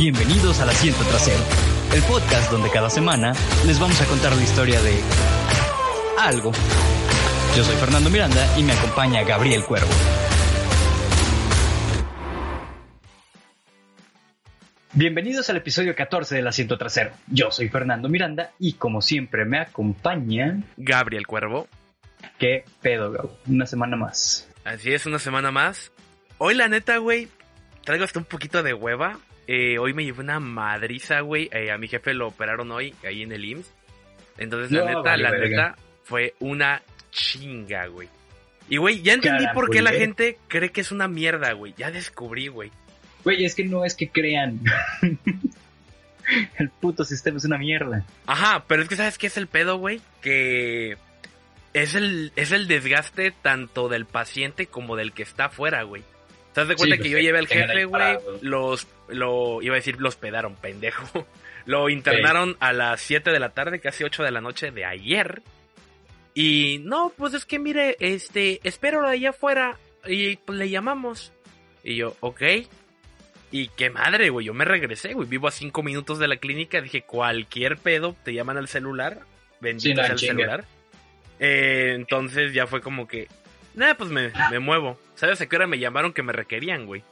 Bienvenidos al Asiento Trasero, el podcast donde cada semana les vamos a contar la historia de algo. Yo soy Fernando Miranda y me acompaña Gabriel Cuervo. Bienvenidos al episodio 14 del Asiento Trasero. Yo soy Fernando Miranda y como siempre me acompaña... Gabriel Cuervo. ¿Qué pedo, Gab? Una semana más. Así es, una semana más. Hoy la neta, güey, traigo hasta un poquito de hueva. Eh, hoy me llevé una madriza, güey. Eh, a mi jefe lo operaron hoy, ahí en el IMSS. Entonces, la No, neta, vale, la verga. neta, fue una chinga, güey. Y, güey, ya entendí por qué la gente cree que es una mierda, güey. Ya descubrí, güey. Güey, es que no es que crean. el puto sistema es una mierda. Ajá, pero es que ¿sabes qué es el pedo, güey? Que es el, es el desgaste tanto del paciente como del que está afuera, güey. ¿Te das de cuenta Sí, que pues, yo llevé al jefe, güey? Los, lo, iba a decir, los pedaron, pendejo. Lo internaron a las 7 de la tarde, casi 8 de la noche de ayer. Y no, pues es que mire, este, espero allá afuera y pues le llamamos. Y yo, ok. Y qué madre, güey, yo me regresé, güey. Vivo a 5 minutos de la clínica, dije, cualquier pedo, te llaman al celular. Bendito Sí, no, sea el celular. Eh, entonces ya fue como que, nada, pues me, me muevo. ¿Sabes a qué hora me llamaron que me requerían, güey?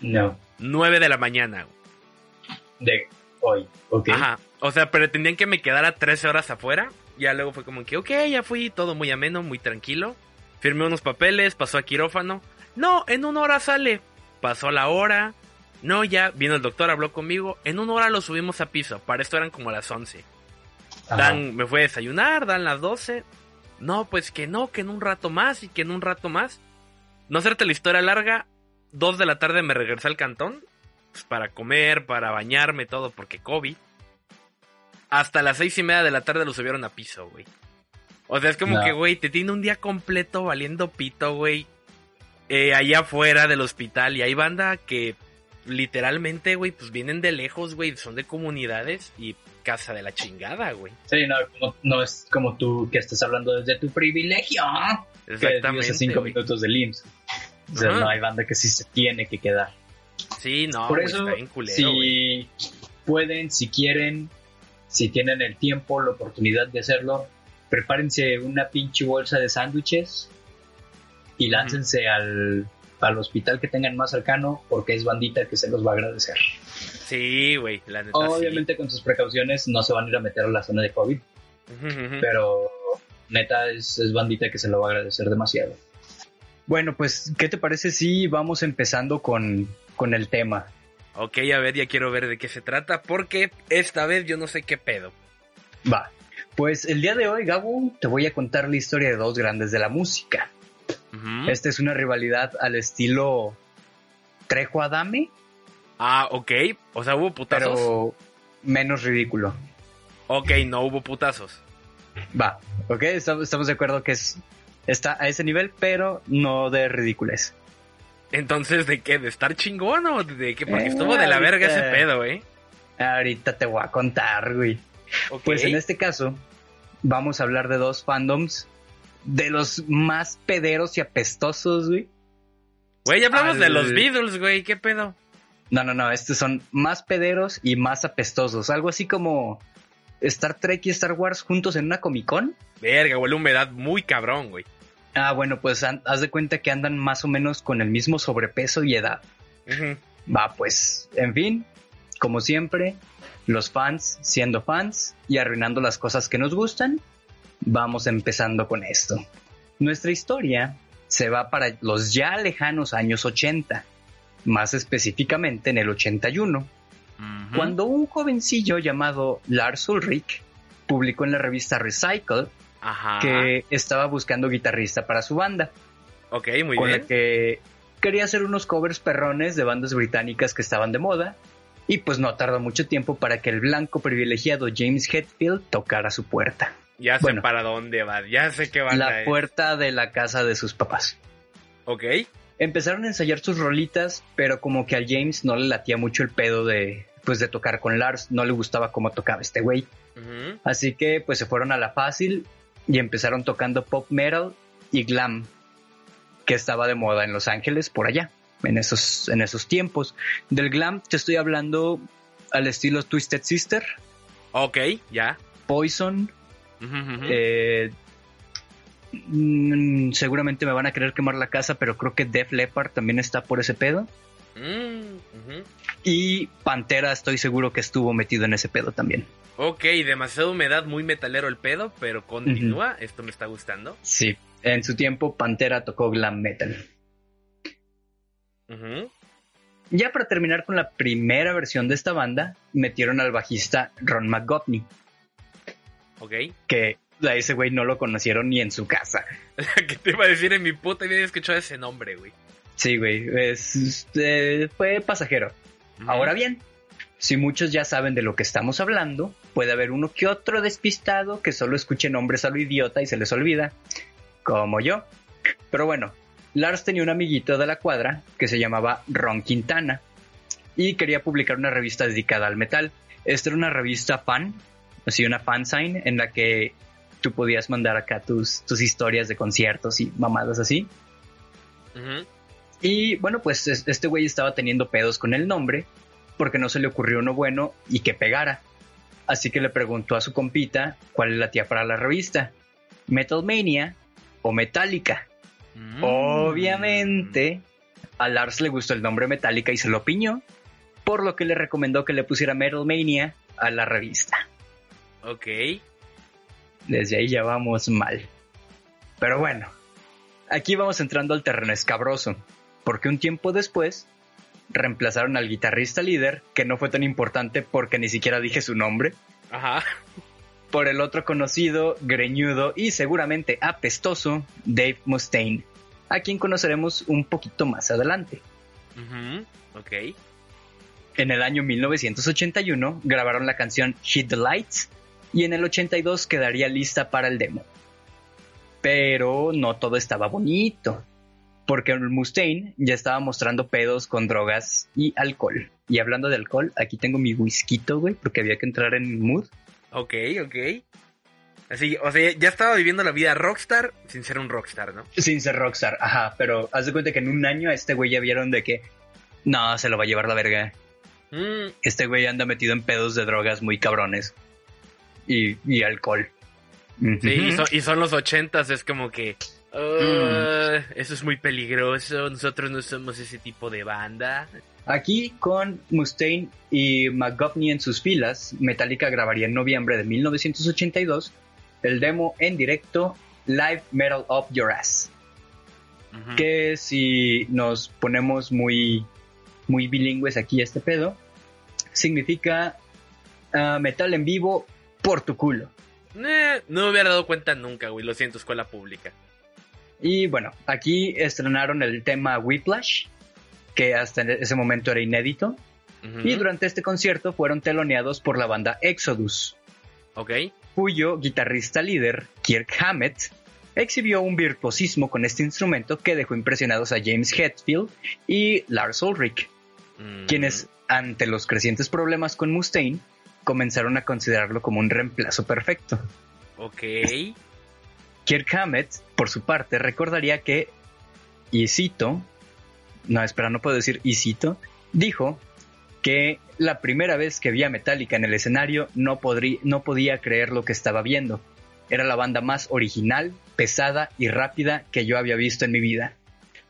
No. 9 de la mañana, güey. De hoy, ¿ok? Ajá. O sea, pretendían que me quedara 13 horas afuera. Ya luego fue como que, ok, ya fui, todo muy ameno, muy tranquilo. Firmé unos papeles, pasó a quirófano. No, en una hora sale. Pasó la hora. No, ya vino el doctor, habló conmigo. En una hora lo subimos a piso. Para esto eran como las 11. Ajá. Dan, me fue a desayunar, dan las 12. No, pues que no, que en un rato más y que en un rato más. No hacerte la historia larga, 2 de la tarde me regresé al cantón. pues, para comer, para bañarme, todo, porque COVID. Hasta las seis y media de la tarde lo subieron a piso, güey. O sea, es como No. que, güey, te tiene un día completo valiendo pito, güey. Eh, allá afuera del hospital. Y hay banda que literalmente, güey, pues vienen de lejos, güey. Son de comunidades y casa de la chingada, güey. Sí, no, no es como tú que estás hablando desde tu privilegio. Que Exactamente. a cinco güey. minutos del IMSS. O sea, no hay banda que sí se tiene que quedar. Sí, no, Por güey, eso, está bien culero, güey. si pueden, si quieren, si tienen el tiempo, la oportunidad de hacerlo, prepárense una pinche bolsa de sándwiches y láncense al, al hospital que tengan más cercano porque es bandita que se los va a agradecer. Sí, güey, la neta sí. Obviamente con sus precauciones no se van a ir a meter a la zona de COVID, pero neta es, es bandita que se lo va a agradecer demasiado. Bueno, pues, ¿qué te parece si vamos empezando con, con el tema? Ok, a ver, ya quiero ver de qué se trata, porque esta vez yo no sé qué pedo. Va. Pues el día de hoy, Gabo, te voy a contar la historia de dos grandes de la música. Esta es una rivalidad al estilo Trejo Adame, Ah, ok, o sea, hubo putazos. pero menos ridículo. Ok, no hubo putazos. Va, ok, estamos, de acuerdo que es, está a ese nivel, pero no de ridiculez. Entonces, ¿de qué? ¿De estar chingón o de qué? Porque Eh, estuvo de la verga ese pedo, ¿eh? Ahorita te voy a contar, güey. Ok. Pues en este caso, vamos a hablar de dos fandoms de los más pederos y apestosos, güey. Güey, ya hablamos al- de los Beatles, güey, ¿qué pedo? No, no, no, estos son más pederos y más apestosos. Algo así como Star Trek y Star Wars juntos en una Comic Con. Verga, huele a humedad muy cabrón, güey. Ah, bueno, pues haz de cuenta que andan más o menos con el mismo sobrepeso y edad. Ujú. Va, pues, en fin, como siempre, los fans siendo fans y arruinando las cosas que nos gustan, vamos empezando con esto. Nuestra historia se va para los ya lejanos años 80, más específicamente en el 81. Ujú. Cuando un jovencillo llamado Lars Ulrich publicó en la revista Recycle Ajá. que estaba buscando guitarrista para su banda, Ok, muy con bien. la que quería hacer unos covers perrones de bandas británicas que estaban de moda, y pues no tardó mucho tiempo para que el blanco privilegiado James Hetfield tocara su puerta, Ya sé bueno. para dónde va, ya sé qué va la puerta de la casa de sus papás. Ok. Empezaron a ensayar sus rolitas, pero como que a James no le latía mucho el pedo de pues de tocar con Lars, no le gustaba cómo tocaba este güey. Así que pues se fueron a la fácil y empezaron tocando pop metal y glam, que estaba de moda en Los Ángeles por allá. en esos, en esos tiempos. Del glam te estoy hablando al estilo Twisted Sister. Ok, ya. Poison. Eh, mm, seguramente me van a querer quemar la casa, pero creo que Def Leppard también está por ese pedo. Mm, y Pantera estoy seguro que estuvo metido en ese pedo también. Ok, demasiada humedad, muy metalero el pedo, pero continúa, esto me está gustando. Sí, en su tiempo Pantera tocó glam metal. Ya para terminar con la primera versión de esta banda, metieron al bajista Ron McGovney. Ok. Que a ese güey no lo conocieron ni en su casa. ¿Qué te iba a decir en mi puta vida escuchado ese nombre, güey? Sí, güey, este, fue pasajero. Ahora bien, si muchos ya saben de lo que estamos hablando, puede haber uno que otro despistado que solo escuche nombres a lo idiota y se les olvida, como yo. Pero bueno, Lars tenía un amiguito de la cuadra que se llamaba Ron Quintana y quería publicar una revista dedicada al metal. Esta era una revista fan, así una fanzine en la que tú podías mandar acá tus, tus historias de conciertos y mamadas así. Y bueno, pues este güey estaba teniendo pedos con el nombre porque no se le ocurrió uno bueno y que pegara. Así que le preguntó a su compita cuál es la tía para la revista, Metal Mania o Metallica. Mm. Obviamente, a Lars le gustó el nombre Metallica y se lo piñó, por lo que le recomendó que le pusiera Metal Mania a la revista. Ok. Desde ahí ya vamos mal. Pero bueno, aquí vamos entrando al terreno escabroso porque un tiempo después reemplazaron al guitarrista líder, que no fue tan importante porque ni siquiera dije su nombre. Ajá. Por el otro conocido, greñudo y seguramente apestoso, Dave Mustaine, a quien conoceremos un poquito más adelante. Ok. En el año 1981 grabaron la canción Hit the Lights y en el 82 quedaría lista para el demo. Pero no todo estaba bonito porque el Mustaine ya estaba mostrando pedos con drogas y alcohol. Y hablando de alcohol, aquí tengo mi whisky, güey, porque había que entrar en mood. Ok, ok. Así, o sea, ya estaba viviendo la vida rockstar sin ser un rockstar, ¿no? Sin ser rockstar, ajá, pero haz de cuenta que en un año a este güey ya vieron de que no, se lo va a llevar la verga. Mm. Este güey anda metido en pedos de drogas muy cabrones. Y, y alcohol. Sí, y, son los ochentas, es como que Uh, eso es muy peligroso. Nosotros no somos ese tipo de banda. Aquí, con Mustaine y McGovney en sus filas, Metallica grabaría en noviembre de 1982 el demo en directo Live Metal Up Your Ass. Que si nos ponemos muy, muy bilingües aquí este pedo, significa ah, metal en vivo por tu culo. Eh, no me hubiera dado cuenta nunca, güey. Lo siento, escuela pública. Y bueno, aquí estrenaron el tema Whiplash, que hasta ese momento era inédito. Y durante este concierto fueron teloneados por la banda Exodus. Ok. Cuyo guitarrista líder, Kirk Hammett, exhibió un virtuosismo con este instrumento que dejó impresionados a James Hetfield y Lars Ulrich, mm. quienes, ante los crecientes problemas con Mustaine, comenzaron a considerarlo como un reemplazo perfecto. Ok. Kirk Hammett, por su parte, recordaría que, y cito, no, espera, no puedo decir y cito, dijo que la primera vez que vi a Metallica en el escenario no, no podía creer lo que estaba viendo. Era la banda más original, pesada y rápida que yo había visto en mi vida.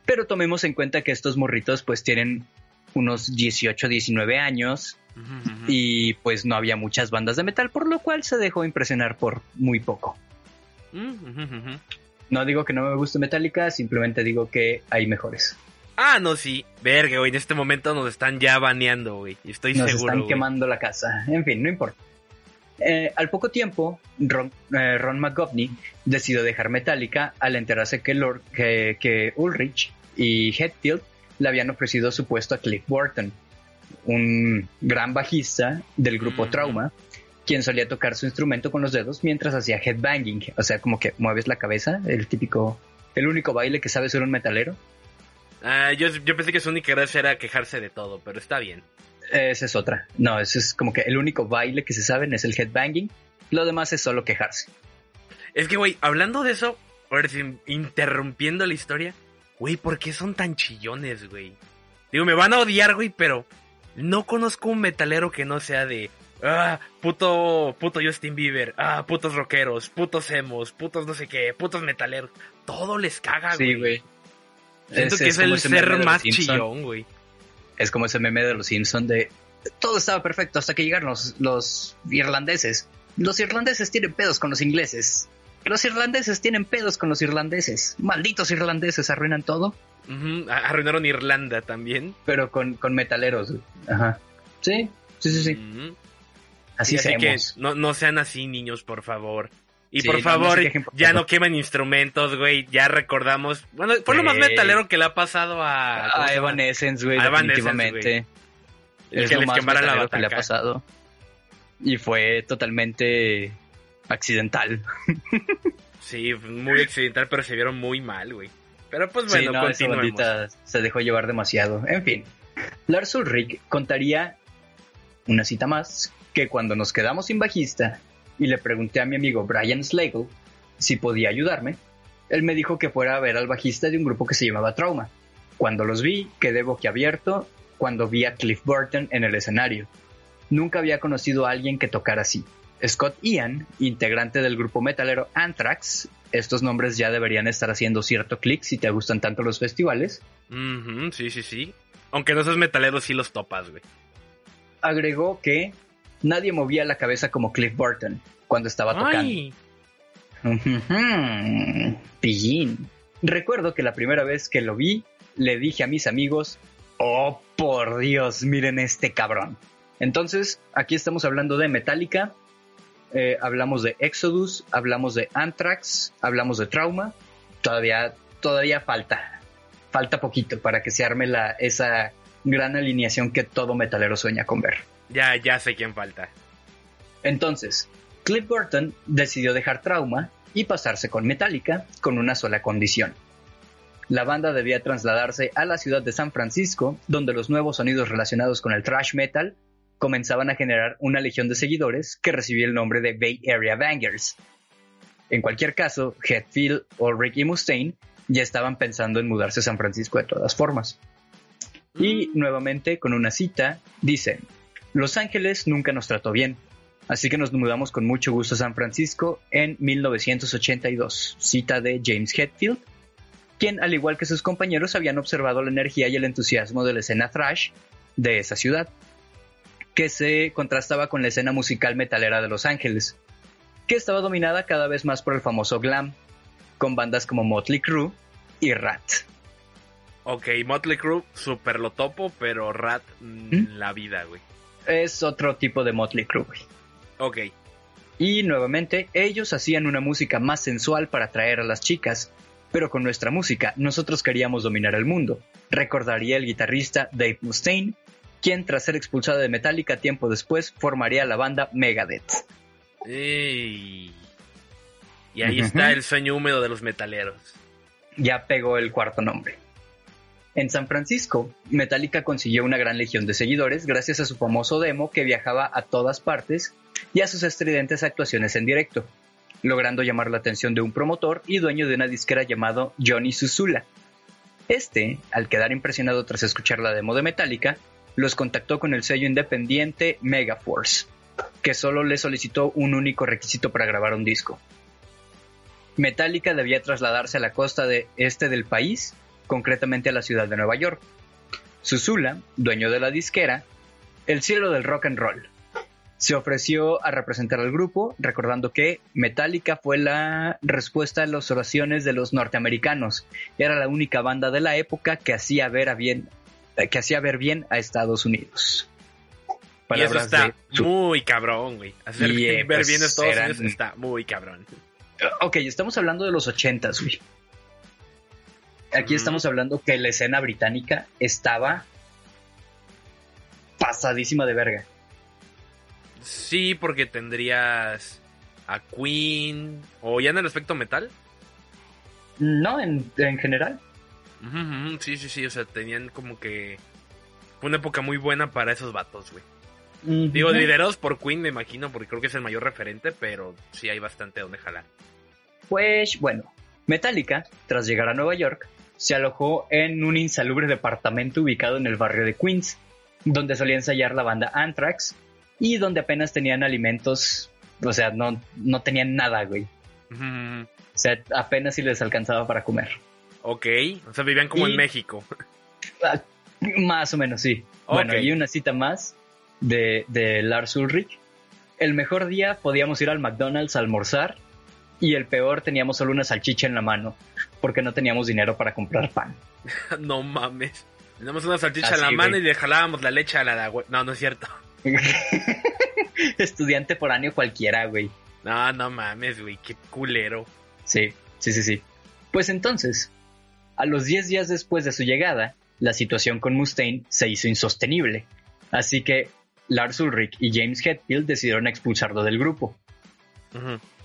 Pero tomemos en cuenta que estos morritos pues tienen unos 18, 19 años y pues no había muchas bandas de metal, por lo cual se dejó impresionar por muy poco. Mm, no digo que no me guste Metallica, simplemente digo que hay mejores. Ah, no, sí. Verga, güey. En este momento nos están ya baneando, güey. Estoy nos seguro. Nos están quemando la casa. En fin, no importa. Eh, al poco tiempo, Ron, eh, Ron, McGovney decidió dejar Metallica al enterarse que, Lord, que, Ulrich y Hetfield le habían ofrecido su puesto a Cliff Burton, un gran bajista del grupo Trauma, quien solía tocar su instrumento con los dedos mientras hacía headbanging, o sea, como que mueves la cabeza, el típico, el único baile que sabe ser un metalero. Ah, yo, pensé que su única gracia era quejarse de todo, pero está bien. Esa es otra. No, ese es como que el único baile que se saben es el headbanging. Lo demás es solo quejarse. Es que, güey, hablando de eso, ahora interrumpiendo la historia, güey, ¿por qué son tan chillones, güey? Digo, me van a odiar, güey, pero no conozco un metalero que no sea de. Ah, puto, puto Justin Bieber, ah, putos rockeros, putos emos, putos no sé qué, putos metaleros. Todo les caga, güey. Sí, güey. Siento que es, el ser más chillón, güey. Es como ese meme de los Simpsons de todo estaba perfecto hasta que llegaron los, los irlandeses. Los irlandeses tienen pedos con los ingleses. Los irlandeses tienen pedos con los irlandeses. Malditos irlandeses arruinan todo. Arruinaron Irlanda también. Pero con, con metaleros. Ajá. Sí, sí, sí, sí. Así, que no, no sean así, niños, por favor. Y por favor, ya no quemen instrumentos, güey. Ya recordamos. Bueno, fue lo más metalero que le ha pasado a. A Evanescence, güey. Definitivamente. Es que lo más metalero que le ha pasado. Y fue totalmente accidental. sí, muy accidental, pero se vieron muy mal, güey. Pero pues bueno, sí, no, se dejó llevar demasiado. En fin, Lars Ulrich contaría una cita más que cuando nos quedamos sin bajista y le pregunté a mi amigo Brian Slagle si podía ayudarme, él me dijo que fuera a ver al bajista de un grupo que se llamaba Trauma. Cuando los vi, quedé boquiabierto cuando vi a Cliff Burton en el escenario. Nunca había conocido a alguien que tocara así. Scott Ian, integrante del grupo metalero Anthrax, estos nombres ya deberían estar haciendo cierto clic si te gustan tanto los festivales. sí, sí, sí. Aunque no seas metalero, sí los topas, güey. Agregó que nadie movía la cabeza como Cliff Burton cuando estaba tocando. Pillín. Recuerdo que la primera vez que lo vi, le dije a mis amigos, oh por Dios, miren este cabrón. Entonces, aquí estamos hablando de Metallica, eh, hablamos de Exodus, hablamos de Anthrax, hablamos de Trauma. Todavía, todavía falta, falta poquito para que se arme la, esa gran alineación que todo metalero sueña con ver. Ya, ya sé quién falta. Entonces, Cliff Burton decidió dejar Trauma y pasarse con Metallica con una sola condición. La banda debía trasladarse a la ciudad de San Francisco, donde los nuevos sonidos relacionados con el thrash metal comenzaban a generar una legión de seguidores que recibía el nombre de Bay Area Bangers. En cualquier caso, Hetfield o Ricky Mustaine ya estaban pensando en mudarse a San Francisco de todas formas. Y mm. nuevamente, con una cita, dicen, Los Ángeles nunca nos trató bien, así que nos mudamos con mucho gusto a San Francisco en 1982, cita de James Hetfield, quien, al igual que sus compañeros, habían observado la energía y el entusiasmo de la escena thrash de esa ciudad que se contrastaba con la escena musical metalera de Los Ángeles, que estaba dominada cada vez más por el famoso glam, con bandas como Motley Crue y Rat. Ok, Motley Crue super lo topo, pero Rat mm, ¿Mm? la vida, güey. Es otro tipo de Motley Crue, güey. Ok. Y nuevamente, ellos hacían una música más sensual para atraer a las chicas, pero con nuestra música nosotros queríamos dominar el mundo, recordaría el guitarrista Dave Mustaine, quien tras ser expulsado de Metallica tiempo después formaría la banda Megadeth. Y ahí está el sueño húmedo de los metaleros. Ya pegó el cuarto nombre. En San Francisco, Metallica consiguió una gran legión de seguidores gracias a su famoso demo que viajaba a todas partes y a sus estridentes actuaciones en directo, logrando llamar la atención de un promotor y dueño de una disquera llamado Johnny Susula. Este, al quedar impresionado tras escuchar la demo de Metallica, los contactó con el sello independiente Megaforce, que solo le solicitó un único requisito para grabar un disco. Metallica debía trasladarse a la costa de este del país, concretamente a la ciudad de Nueva York. Susula, dueño de la disquera, el cielo del rock and roll, se ofreció a representar al grupo, recordando que Metallica fue la respuesta a las oraciones de los norteamericanos. Era la única banda de la época que hacía ver a bien que hacía ver bien a Estados Unidos. y eso está muy cabrón, güey. Hacer ver pues, bien a Estados Unidos está muy cabrón. Ok, estamos hablando de los ochentas, güey. Aquí estamos hablando que la escena británica estaba pasadísima de verga. Sí, porque tendrías a Queen o ya en el aspecto metal. No, en, en general. Sí, sí, sí, o sea, tenían como que una época muy buena para esos vatos, güey. Digo, liderados por Queen, me imagino, porque creo que es el mayor referente, pero sí hay bastante donde jalar. Pues bueno, Metallica, tras llegar a Nueva York, se alojó en un insalubre departamento ubicado en el barrio de Queens, donde solía ensayar la banda Anthrax y donde apenas tenían alimentos, o sea, no, no tenían nada, güey. O sea, apenas si les alcanzaba para comer. Ok, o sea, vivían como Y- en México. Ah, Más o menos, sí. Bueno, y una cita más de, de Lars Ulrich. El mejor día podíamos ir al McDonald's a almorzar y el peor teníamos solo una salchicha en la mano porque no teníamos dinero para comprar pan. no mames. Teníamos una salchicha Así, en la mano güey. y le jalábamos la leche a la de... No, no es cierto. Estudiante por año cualquiera, güey. No, no mames, güey, qué culero. Sí, sí, sí, sí. Pues entonces, a los 10 días después de su llegada, la situación con Mustaine se hizo insostenible. Así que Lars Ulrich y James Hetfield decidieron expulsarlo del grupo.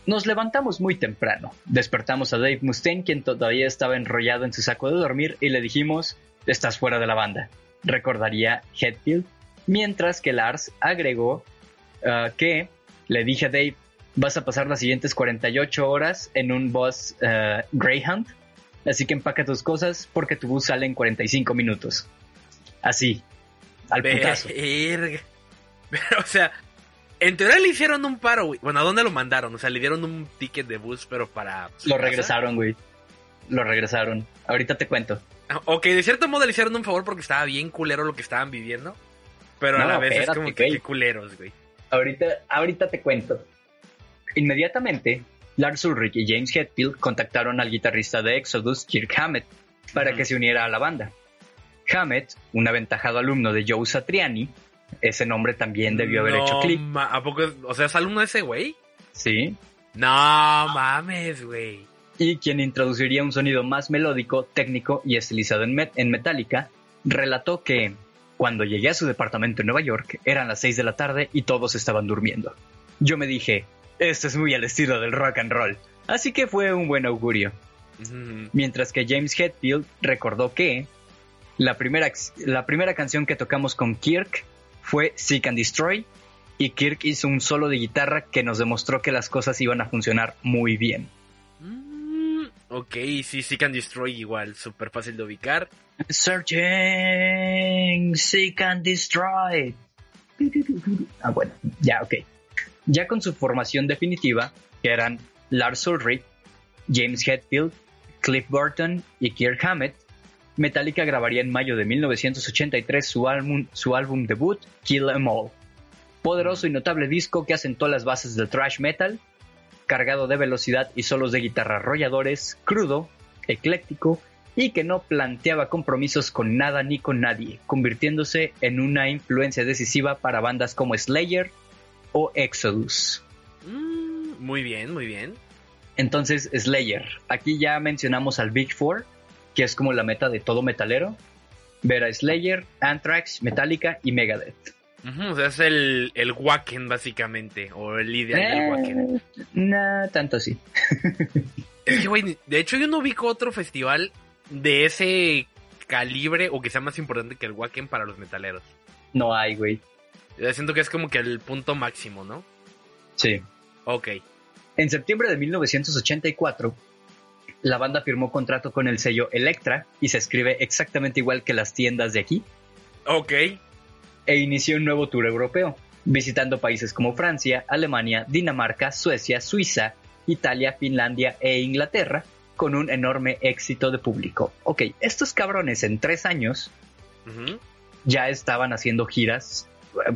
Nos levantamos muy temprano. Despertamos a Dave Mustaine, quien todavía estaba enrollado en su saco de dormir, y le dijimos, estás fuera de la banda. Recordaría Hetfield. Mientras que Lars agregó ah, que le dije a Dave, vas a pasar las siguientes 48 horas en un bus ah, Greyhound, así que empaca tus cosas porque tu bus sale en 45 minutos. Así, al putazo. Verga. Pero, o sea, en teoría le hicieron un paro, güey. Bueno, ¿a dónde lo mandaron? O sea, le dieron un ticket de bus, pero para... Lo regresaron, güey. Lo regresaron. Ahorita te cuento. Ah, Ok, de cierto modo le hicieron un favor porque estaba bien culero lo que estaban viviendo. Pero a la vez es espérate, como que qué culeros, güey. Ahorita, ahorita te cuento. Inmediatamente, Lars Ulrich y James Hetfield contactaron al guitarrista de Exodus, Kirk Hammett, para que se uniera a la banda. Hammett, un aventajado alumno de Joe Satriani, ese nombre también debió haber No hecho clic, ¿A poco? O sea, ¿es alumno de ese güey? sí, No mames, güey. y quien introduciría un sonido más melódico, técnico y estilizado en, met- en Metallica, relató que cuando llegué a su departamento en Nueva York eran las 6 de la tarde y todos estaban durmiendo. Yo me dije, esto es muy al estilo del rock and roll, así que fue un buen augurio. Mientras que James Hetfield recordó que la primera, la primera canción que tocamos con Kirk fue Seek and Destroy y Kirk hizo un solo de guitarra que nos demostró que las cosas iban a funcionar muy bien. Mm, ok, sí, sí, Can Destroy igual, súper fácil de ubicar. Searching, Seek and Destroy. Ah, bueno, ya, ok. Ya con su formación definitiva, que eran Lars Ulrich, James Hetfield, Cliff Burton y Kirk Hammett, Metallica grabaría en mayo de 1983 su álbum, debut, Kill 'Em All. Poderoso y notable disco que asentó las bases del thrash metal, cargado de velocidad y solos de guitarra arrolladores, crudo, ecléctico y que no planteaba compromisos con nada ni con nadie, convirtiéndose en una influencia decisiva para bandas como Slayer o Exodus. Mm, muy bien, muy bien. Entonces, Slayer. Aquí ya mencionamos al Big Four, que es como la meta de todo metalero. Ver a Slayer, Anthrax, Metallica y Megadeth. O sea, es el, el Wacken, básicamente, o el líder del Wacken. Eh, no, tanto así. Es que, güey, de hecho yo no ubico otro festival de ese calibre o que sea más importante que el Wacken para los metaleros. No hay, güey. Yo siento que es como que el punto máximo, ¿no? Sí. Ok. En septiembre de 1984, la banda firmó contrato con el sello Elektra, y se escribe exactamente igual que las tiendas de aquí, Ok. e inició un nuevo tour europeo, visitando países como Francia, Alemania, Dinamarca, Suecia, Suiza, Italia, Finlandia e Inglaterra, con un enorme éxito de público. Ok, estos cabrones en tres años ya estaban haciendo giras eh,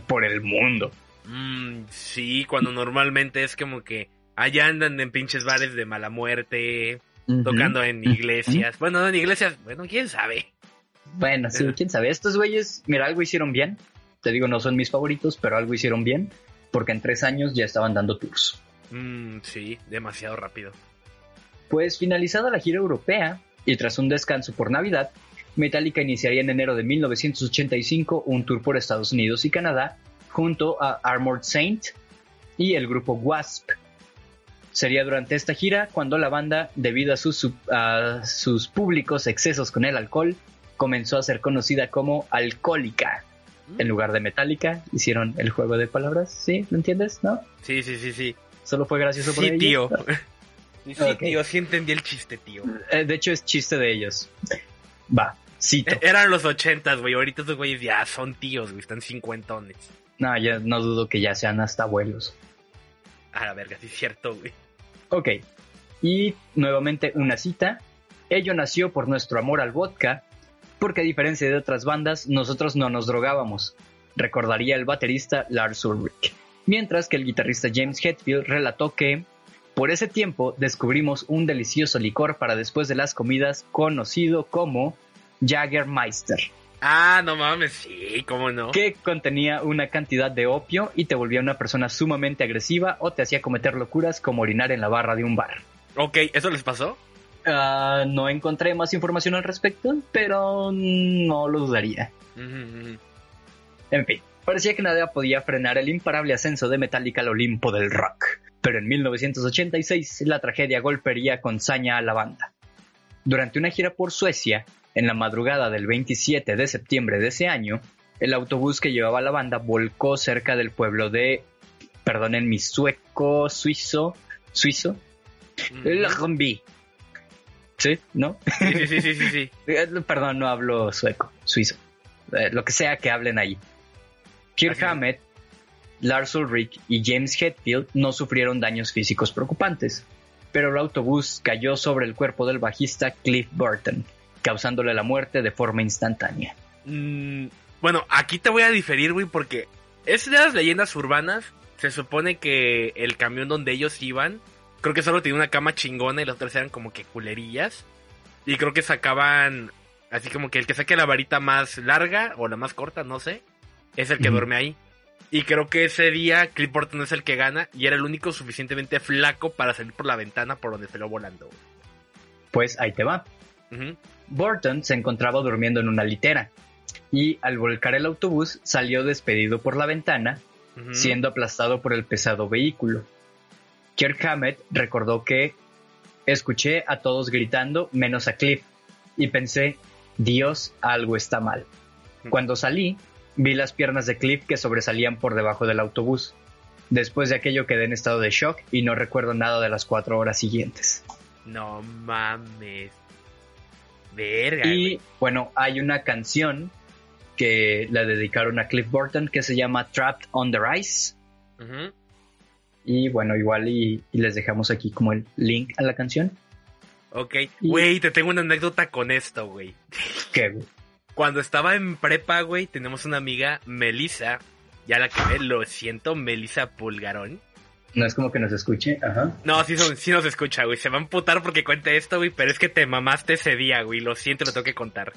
por el mundo. Mm, sí, cuando normalmente es como que allá andan en pinches bares de mala muerte, tocando en iglesias. Bueno, no en iglesias, bueno, quién sabe. Bueno, sí, quién sabe. Estos güeyes, mira, algo hicieron bien. Te digo, no son mis favoritos, pero algo hicieron bien. Porque en tres años ya estaban dando tours. Mm, sí, demasiado rápido. Pues finalizada la gira europea y tras un descanso por Navidad, Metallica iniciaría en enero de 1985 un tour por Estados Unidos y Canadá junto a Armored Saint y el grupo Wasp. Sería durante esta gira cuando la banda, debido a sus, a sus públicos excesos con el alcohol, comenzó a ser conocida como Alcohólica. En lugar de Metallica, hicieron el juego de palabras. ¿Sí? ¿Lo entiendes? ¿No? Sí, sí, sí, sí. Solo fue gracioso por Sí, tío. Sí, tío, sí entendí el chiste, tío. Eh, de hecho, es chiste de ellos. Va, cito. E-, eran los ochentas, güey. Ahorita esos güeyes ya son tíos, güey. Están cincuentones. No, ya no dudo que ya sean hasta abuelos. A la verga, sí es cierto, güey. Ok. Y nuevamente una cita. Ello nació por nuestro amor al vodka, porque a diferencia de otras bandas, nosotros no nos drogábamos. Recordaría el baterista Lars Ulrich. Mientras que el guitarrista James Hetfield relató que por ese tiempo descubrimos un delicioso licor para después de las comidas conocido como Jagermeister. Ah, no mames, sí, cómo no. Que contenía una cantidad de opio y te volvía una persona sumamente agresiva o te hacía cometer locuras como orinar en la barra de un bar. Ok, ¿eso les pasó? Ah, no encontré más información al respecto, pero no lo dudaría. En fin, parecía que nada podía frenar el imparable ascenso de Metallica al Olimpo del rock. Pero en 1986 la tragedia golpearía con saña a la banda. Durante una gira por Suecia, en la madrugada del 27 de septiembre de ese año, el autobús que llevaba la banda volcó cerca del pueblo de, perdonen mi sueco, suizo, suizo, mm ¿Sí? ¿No? Sí, sí, sí, sí, sí. Eh, perdón, no hablo sueco, suizo. Eh, lo que sea que hablen ahí. Kirk Hammett, Lars Ulrich y James Hetfield no sufrieron daños físicos preocupantes, pero el autobús cayó sobre el cuerpo del bajista Cliff Burton, causándole la muerte de forma instantánea. Mm, bueno, aquí te voy a diferir, güey, porque es de las leyendas urbanas. Se supone que el camión donde ellos iban, creo que solo tenía una cama chingona y las otras eran como que culerillas. Y creo que sacaban, así como que el que saque la varita más larga o la más corta, no sé, es el que duerme ahí. Y creo que ese día Cliff Burton es el que gana y era el único suficientemente flaco para salir por la ventana por donde se lo volando. Pues ahí te va. Burton se encontraba durmiendo en una litera y al volcar el autobús salió despedido por la ventana, siendo aplastado por el pesado vehículo. Kirk Hammett recordó que escuché a todos gritando menos a Cliff y pensé, Dios, algo está mal. Cuando salí, vi las piernas de Cliff que sobresalían por debajo del autobús. Después de aquello quedé en estado de shock y no recuerdo nada de las cuatro horas siguientes. No mames. Y bueno, hay una canción que la dedicaron a Cliff Burton que se llama Trapped on the Ice. Y bueno, igual y, les dejamos aquí como el link a la canción. Ok, güey, te tengo una anécdota con esto, güey. ¿Qué, güey? Cuando estaba en prepa, güey, tenemos una amiga, Melissa, ya la que ve, lo siento, Melissa Pulgarón. No es como que nos escuche, ajá. No, sí, sí nos escucha, güey. Se va a emputar porque cuente esto, güey, pero es que te mamaste ese día, güey. Lo siento, lo tengo que contar.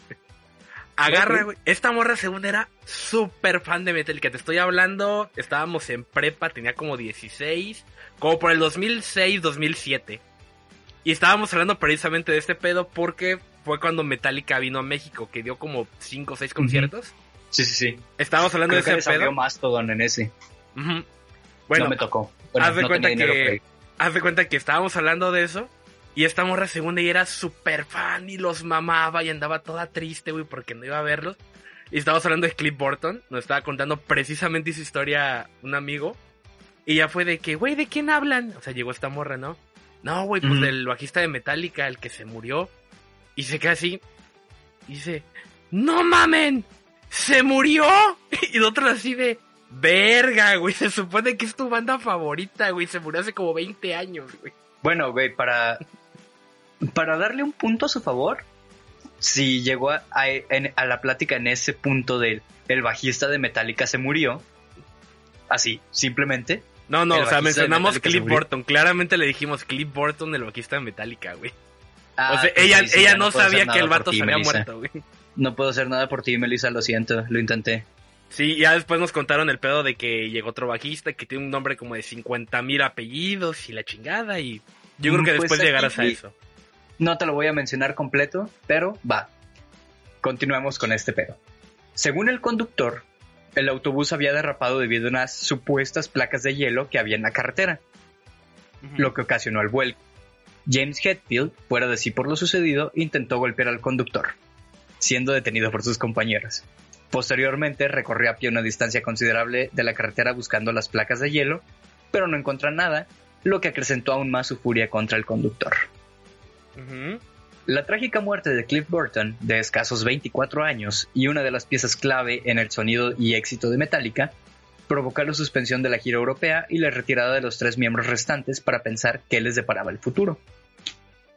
Agarra, güey. Esta morra, según era súper fan de Metal, que te estoy hablando. Estábamos en prepa, tenía como 16, como por el 2006, 2007. Y estábamos hablando precisamente de este pedo porque fue cuando Metallica vino a México, que dio como 5 o 6 conciertos. Sí, sí, sí. Estábamos hablando de ese pedo. más todo en ese. Bueno, no me tocó. Haz, de cuenta que, haz de cuenta que estábamos hablando de eso. Y esta morra segunda y era súper fan y los mamaba y andaba toda triste, güey, porque no iba a verlos. Y estábamos hablando de Cliff Burton. Nos estaba contando precisamente su historia un amigo. Y ya fue de que, güey, ¿de quién hablan? O sea, llegó esta morra, ¿no? No, güey, pues del bajista de Metallica, el que se murió. Y se queda así. Y dice, ¡No mamen! ¡Se murió! Y otro así de, Verga, güey, se supone que es tu banda favorita, güey, se murió hace como 20 años, güey. Bueno, güey, para, para darle un punto a su favor, si llegó a, la plática en ese punto del el bajista de Metallica se murió, así, simplemente. No, no, o sea, mencionamos Cliff Burton, claramente le dijimos Cliff Burton, el bajista de Metallica, güey. Ah, o sea, pues ella, ella no, sabía que el vato se había muerto, güey. No puedo hacer nada por ti, Melissa, lo siento, lo intenté. Sí, ya después nos contaron el pedo de que llegó otro bajista que tiene un nombre como de 50 mil apellidos y la chingada y yo creo que pues después llegarás a eso. No te lo voy a mencionar completo, pero va. Continuemos con este pedo. Según el conductor, el autobús había derrapado debido a unas supuestas placas de hielo que había en la carretera, lo que ocasionó el vuelco. James Hetfield, fuera de sí por lo sucedido, intentó golpear al conductor, siendo detenido por sus compañeros. Posteriormente recorrió a pie una distancia considerable de la carretera buscando las placas de hielo, pero no encontró nada, lo que acrecentó aún más su furia contra el conductor. La trágica muerte de Cliff Burton, de escasos 24 años y una de las piezas clave en el sonido y éxito de Metallica, provocó la suspensión de la gira europea y la retirada de los tres miembros restantes para pensar qué les deparaba el futuro.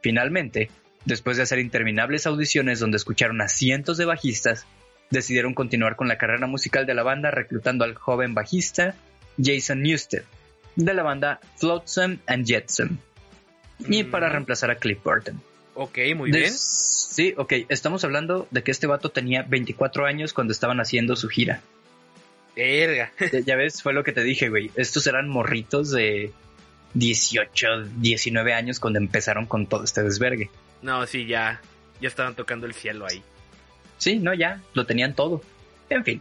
Finalmente, después de hacer interminables audiciones donde escucharon a cientos de bajistas, decidieron continuar con la carrera musical de la banda reclutando al joven bajista Jason Newsted, de la banda Flotsam and Jetsam, y para reemplazar a Cliff Burton. Ok, muy bien. Sí, ok, estamos hablando de que este vato tenía 24 años cuando estaban haciendo su gira. Verga. Ya ves, fue lo que te dije, güey. Estos eran morritos de 18, 19 años cuando empezaron con todo este desvergue. No, sí, ya, ya estaban tocando el cielo ahí. Sí, no, ya, lo tenían todo. En fin,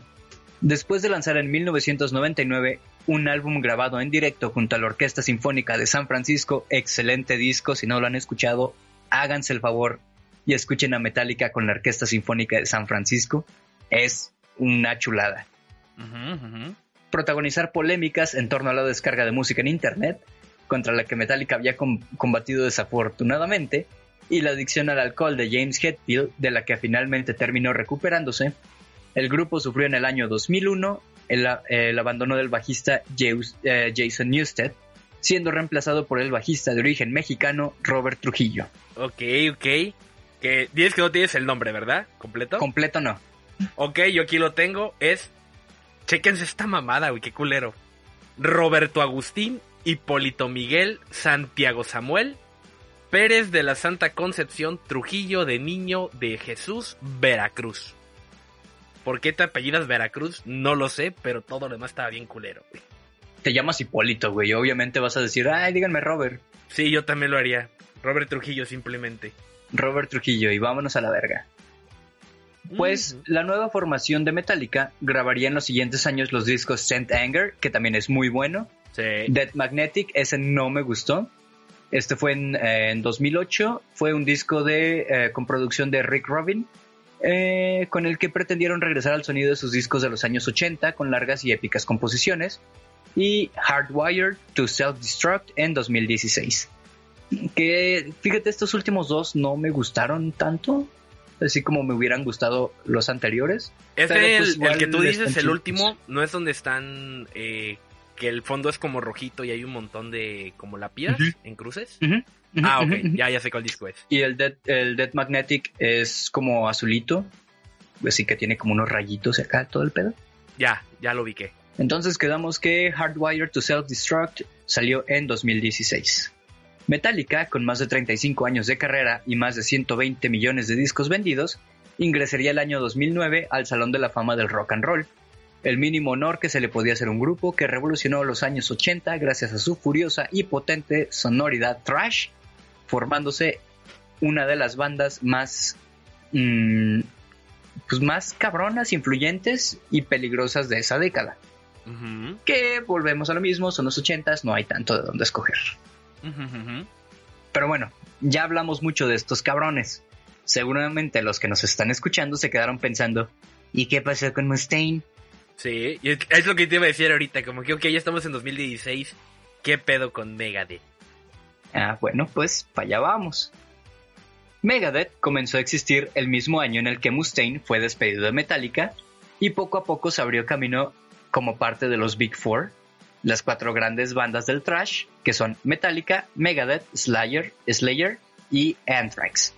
después de lanzar en 1999 un álbum grabado en directo junto a la Orquesta Sinfónica de San Francisco, excelente disco, si no lo han escuchado, háganse el favor y escuchen a Metallica con la Orquesta Sinfónica de San Francisco, es una chulada. Protagonizar polémicas en torno a la descarga de música en Internet, contra la que Metallica había combatido desafortunadamente, y la adicción al alcohol de James Hetfield, de la que finalmente terminó recuperándose, el grupo sufrió en el año 2001 el, abandono del bajista eh, Jason Newsted, siendo reemplazado por el bajista de origen mexicano Robert Trujillo. Ok, ok. Que dices que no tienes el nombre, ¿verdad? ¿Completo? Completo no. Ok, yo aquí lo tengo. Es. Chequense esta mamada, güey, qué culero. Roberto Agustín, Hipólito Miguel, Santiago Samuel, Pérez de la Santa Concepción, Trujillo de Niño de Jesús, Veracruz. ¿Por qué te apellidas Veracruz? No lo sé, pero todo lo demás estaba bien culero. Te llamas Hipólito, güey. Obviamente vas a decir, ay, díganme Robert. Sí, yo también lo haría. Robert Trujillo simplemente. Robert Trujillo y vámonos a la verga. Pues la nueva formación de Metallica grabaría en los siguientes años los discos Sent Anger, que también es muy bueno. Sí. Dead Magnetic, ese no me gustó. Este fue en, 2008, eh, fue un disco de, eh, con producción de Rick Rubin, eh, con el que pretendieron regresar al sonido de sus discos de los años 80 con largas y épicas composiciones, y Hardwired to Self-Destruct en 2016. Que fíjate, estos últimos dos no me gustaron tanto, así como me hubieran gustado los anteriores. Es pues, el, que tú dices, el último, no es donde están que el fondo es como rojito y hay un montón de como lápidas en cruces. ah, ok, ya, ya sé cuál disco es. Y el Dead, el Dead Magnetic es como azulito, así que tiene como unos rayitos acá todo el pedo. Ya, ya lo ubiqué. Entonces quedamos que Hardwired to Self-Destruct salió en 2016. Metallica, con más de 35 años de carrera y más de 120 millones de discos vendidos, ingresaría el año 2009 al Salón de la Fama del Rock and Roll, el mínimo honor que se le podía hacer a un grupo que revolucionó los años 80 gracias a su furiosa y potente sonoridad trash, formándose una de las bandas más mm, pues más cabronas, influyentes y peligrosas de esa década. Que volvemos a lo mismo, son los 80 no hay tanto de dónde escoger. Pero bueno, ya hablamos mucho de estos cabrones. Seguramente los que nos están escuchando se quedaron pensando, ¿y qué pasó con Mustaine? Sí, es lo que te iba a decir ahorita, como que, ok, ya estamos en 2016, ¿qué pedo con Megadeth? Ah, bueno, pues para allá vamos. Megadeth comenzó a existir el mismo año en el que Mustaine fue despedido de Metallica y poco a poco se abrió camino como parte de los Big Four, las cuatro grandes bandas del trash, que son Metallica, Megadeth, Slayer, Slayer y Anthrax.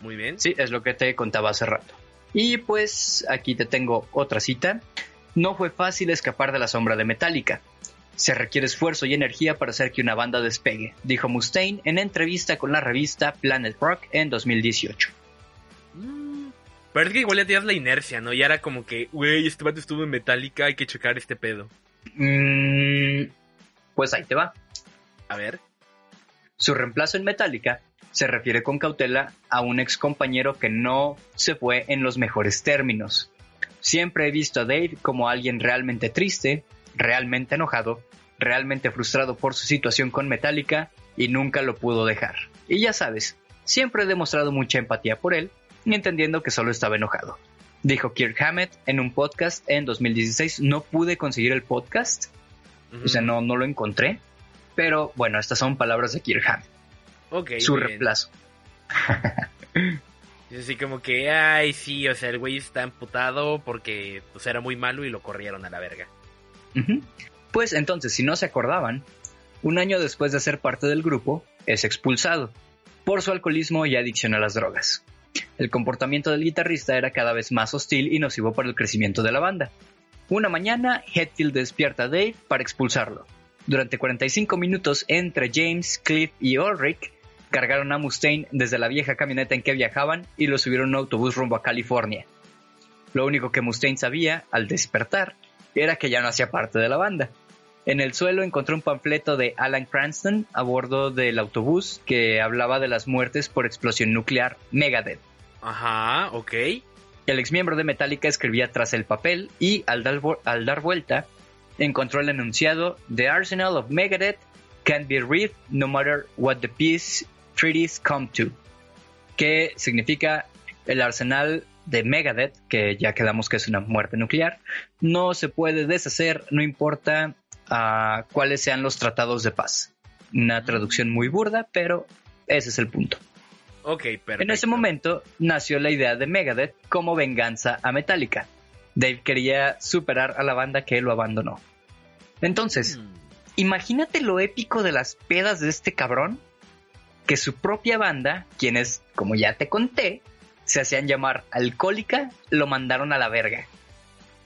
muy bien. Sí, es lo que te contaba hace rato. Y pues aquí te tengo otra cita. No fue fácil escapar de la sombra de Metallica. Se requiere esfuerzo y energía para hacer que una banda despegue, dijo Mustaine en entrevista con la revista Planet Rock en 2018. Mm, es que igual ya tenías la inercia, ¿no? Ya era como que, güey, este banda estuvo en Metallica, hay que checar este pedo. Mm, pues ahí te va. A ver. Su reemplazo en Metallica se refiere con cautela a un ex compañero que no se fue en los mejores términos. Siempre he visto a Dave como alguien realmente triste, realmente enojado, realmente frustrado por su situación con Metallica y nunca lo pudo dejar. Y ya sabes, siempre he demostrado mucha empatía por él, entendiendo que solo estaba enojado. Dijo Kirk Hammett en un podcast en 2016. No pude conseguir el podcast, o sea, no, no lo encontré, pero bueno, estas son palabras de Kirk Hammett su reemplazo. Es así como que, ay, sí, o sea, el güey está amputado porque pues, era muy malo y lo corrieron a la verga. Pues entonces, si no se acordaban, un año después de ser parte del grupo, es expulsado por su alcoholismo y adicción a las drogas. El comportamiento del guitarrista era cada vez más hostil y nocivo para el crecimiento de la banda. Una mañana, Hetfield despierta a Dave para expulsarlo. Durante 45 minutos, entre James, Cliff y Ulrich, cargaron a Mustaine desde la vieja camioneta en que viajaban y lo subieron a un autobús rumbo a California. Lo único que Mustaine sabía, al despertar, era que ya no hacía parte de la banda. En el suelo encontró un panfleto de Alan Cranston a bordo del autobús que hablaba de las muertes por explosión nuclear Megadeth. Ajá, ok. El exmiembro de Metallica escribía tras el papel y al dar, al dar vuelta encontró el enunciado The Arsenal of Megadeth can't be read no matter what the peace treaties come to, que significa el arsenal de Megadeth, que ya quedamos que es una muerte nuclear, no se puede deshacer, no importa uh, cuáles sean los tratados de paz. Una traducción muy burda, pero ese es el punto. Ok, perfecto. En ese momento nació la idea de Megadeth como venganza a Metallica. Dave quería superar a la banda que lo abandonó. Entonces, hmm. imagínate lo épico de las pedas de este cabrón, que su propia banda, quienes, como ya te conté, se hacían llamar alcohólica, lo mandaron a la verga.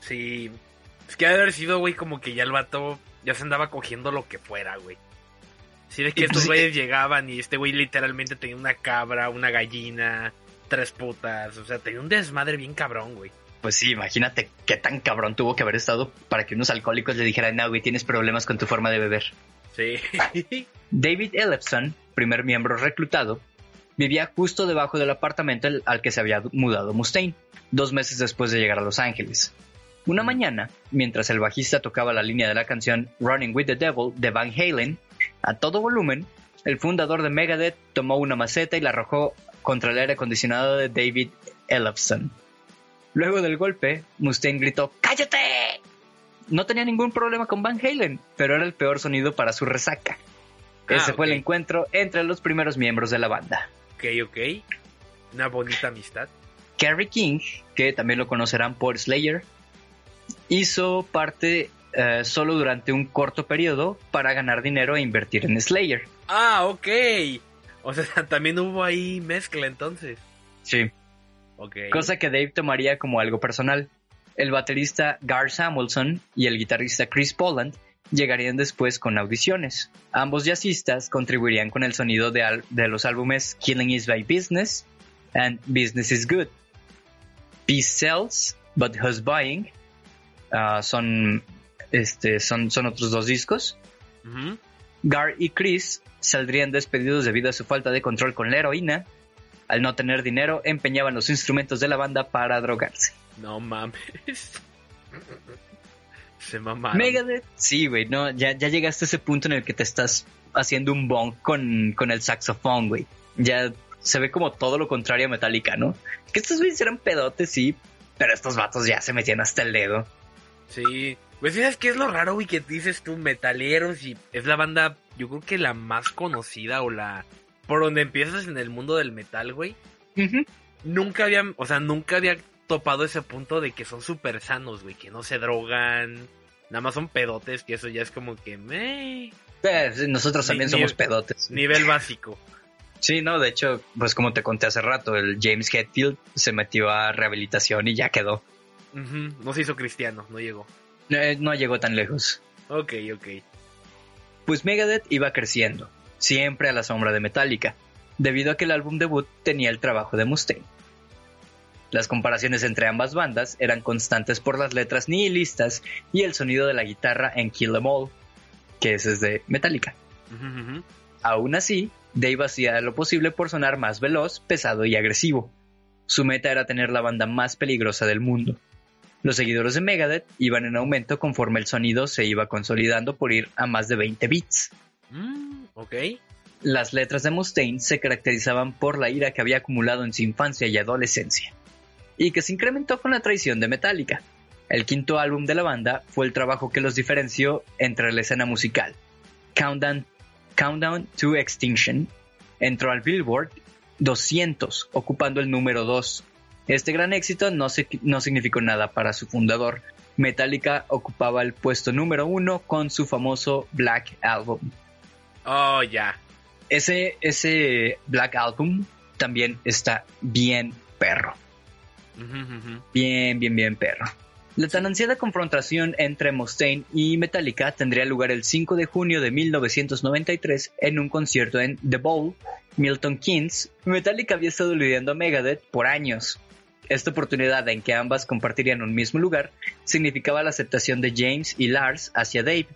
Sí, es que ha de haber sido, güey, como que ya el vato ya se andaba cogiendo lo que fuera, güey. Sí, de que estos pues, güeyes eh, llegaban y este güey literalmente tenía una cabra, una gallina, tres putas. O sea, tenía un desmadre bien cabrón, güey. Pues sí, imagínate qué tan cabrón tuvo que haber estado para que unos alcohólicos le dijeran, no, güey, tienes problemas con tu forma de beber. Sí. David Ellefson, primer miembro reclutado, vivía justo debajo del apartamento al que se había mudado Mustaine, dos meses después de llegar a Los Ángeles. Una mañana, mientras el bajista tocaba la línea de la canción Running with the Devil de Van Halen, a todo volumen, el fundador de Megadeth tomó una maceta y la arrojó contra el aire acondicionado de David Ellefson. Luego del golpe, Mustaine gritó ¡Cállate! No tenía ningún problema con Van Halen, pero era el peor sonido para su resaca. Ah, Ese fue el encuentro entre los primeros miembros de la banda. Ok, ok. Una bonita amistad. Kerry King, que también lo conocerán por Slayer, hizo parte eh, solo durante un corto periodo para ganar dinero e invertir en Slayer. Ah, ok. O sea, también hubo ahí mezcla entonces. Sí. Cosa que Dave tomaría como algo personal. El baterista Gar Samuelson y el guitarrista Chris Poland llegarían después con audiciones. Ambos jazzistas contribuirían con el sonido de, los álbumes Killing Is by Business and Business is Good. Peace Sells, But Who's Buying ah, son, este, son, son otros dos discos. Gar y Chris saldrían despedidos debido a su falta de control con la heroína al no tener dinero, empeñaban los instrumentos de la banda para drogarse. No mames. Se mamaron. Megadeth, sí, güey, no, ya, ya llegaste a ese punto en el que te estás haciendo un bong con, con el saxofón, güey. Ya se ve como todo lo contrario a Metallica, ¿no? Que estos güeyes eran pedotes, sí, pero estos vatos ya se metían hasta el dedo. Sí. Pues ¿sabes qué es lo raro, güey? Que dices tú, metaleros y es la banda, yo creo que la más conocida o la por donde empiezas en el mundo del metal, güey. Nunca había, o sea, nunca había topado ese punto de que son súper sanos, güey, que no se drogan, nada más son pedotes, que eso ya es como que me... Eh, nosotros también somos pedotes. Nivel básico. Sí, no, de hecho, pues como te conté hace rato, el James Hetfield se metió a rehabilitación y ya quedó. No se hizo cristiano, no llegó. Eh, no llegó tan lejos. Ok, ok. Pues Megadeth iba creciendo siempre a la sombra de Metallica, debido a que el álbum debut tenía el trabajo de Mustaine. Las comparaciones entre ambas bandas eran constantes por las letras nihilistas y el sonido de la guitarra en Kill Em All, que es de Metallica. Aún así, Dave hacía lo posible por sonar más veloz, pesado y agresivo. Su meta era tener la banda más peligrosa del mundo. Los seguidores de Megadeth iban en aumento conforme el sonido se iba consolidando por ir a más de 20 bits. Mm, ok. Las letras de Mustaine se caracterizaban por la ira que había acumulado en su infancia y adolescencia, y que se incrementó con la traición de Metallica. El quinto álbum de la banda fue el trabajo que los diferenció entre la escena musical. Countdown, Countdown to Extinction entró al Billboard 200, ocupando el número 2. Este gran éxito no, no significó nada para su fundador. Metallica ocupaba el puesto número 1 con su famoso Black Album. Oh, ya. Ese, ese Black Album también está bien perro. Bien, bien, bien perro. La tan ansiada confrontación entre Mustaine y Metallica tendría lugar el 5 de junio de 1993 en un concierto en The Bowl, Milton Keynes. Metallica había estado lidiando a Megadeth por años. Esta oportunidad en que ambas compartirían un mismo lugar significaba la aceptación de James y Lars hacia Dave.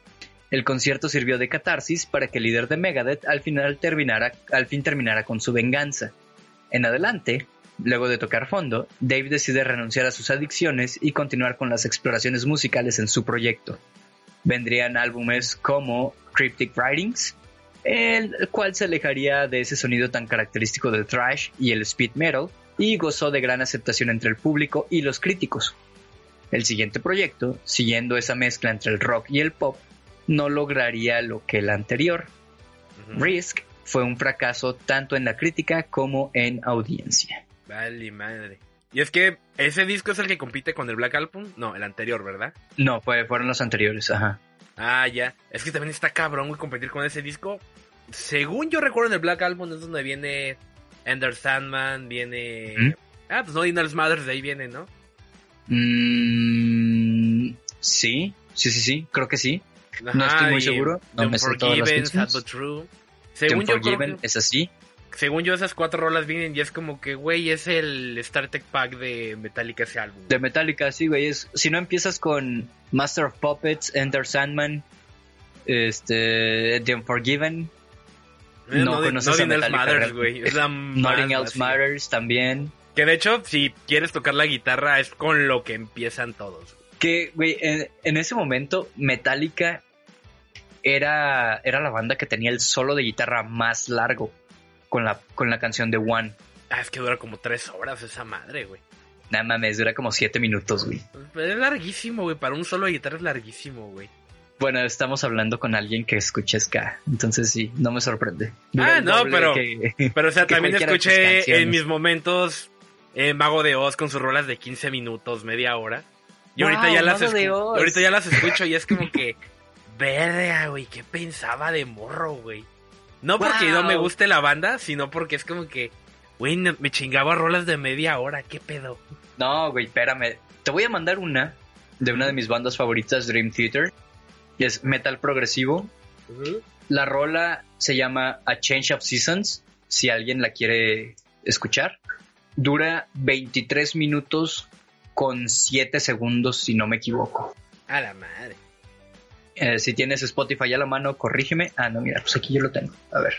El concierto sirvió de catarsis para que el líder de Megadeth al final terminara, al fin terminara con su venganza. En adelante, Luego de tocar fondo, Dave decide renunciar a sus adicciones y continuar con las exploraciones musicales en su proyecto. Vendrían álbumes como Cryptic Writings, el cual se alejaría de ese sonido tan característico del thrash y el speed metal, y gozó de gran aceptación entre el público y los críticos. El siguiente proyecto, siguiendo esa mezcla entre el rock y el pop, no lograría lo que el anterior. Risk fue un fracaso tanto en la crítica como en audiencia. Vale, madre. Y es que ese disco es el que compite con el Black Album. No, el anterior, ¿verdad? No, fueron los anteriores, ajá. Ah, ya. Es que también está cabrón, competir con ese disco. Según yo recuerdo en el Black Album es donde viene Ender Sandman, viene... ¿Mm? Ah, pues no, Inner's Mothers de ahí viene, ¿no? Mm, sí, sí, sí, sí, creo que sí. no estoy muy seguro. No me sé todas las True. Según yo es así según yo, esas cuatro rolas vienen y es como que, güey, es el StarTech Pack de Metallica ese álbum. De Metallica, sí, güey. si no empiezas con Master of Puppets, Enter Sandman, este, The Unforgiven. Eh, no, conoces a Metallica. Matters, güey. Nothing Else Matters también. Que de hecho, si quieres tocar la guitarra, es con lo que empiezan todos. Que, güey, en, en ese momento, Metallica era, era la banda que tenía el solo de guitarra más largo con la, con la canción de One. Ah, es que dura como tres horas esa madre, güey. Nada mames, dura como siete minutos, güey. es larguísimo, güey. Para un solo de guitarra es larguísimo, güey. Bueno, estamos hablando con alguien que escucha ska, entonces sí, no me sorprende. ah, no, pero, pero o sea, también escuché en mis momentos eh, Mago de Oz con sus rolas de 15 minutos, media hora. Y ahorita ya las ahorita ya las escucho y es como que verga, güey, ¿qué pensaba de morro, güey? No porque no me guste la banda, sino porque es como que, güey, me chingaba rolas de media hora, ¿qué pedo? No, güey, espérame. Te voy a mandar una de una de mis bandas favoritas, Dream Theater. Y es metal progresivo. La rola se llama A Change of Seasons, si alguien la quiere escuchar. Dura 23 minutos con 7 segundos, si no me equivoco. A la madre. Eh, si tienes Spotify a la mano, corrígeme. Ah, no, mira, pues aquí yo lo tengo. A ver.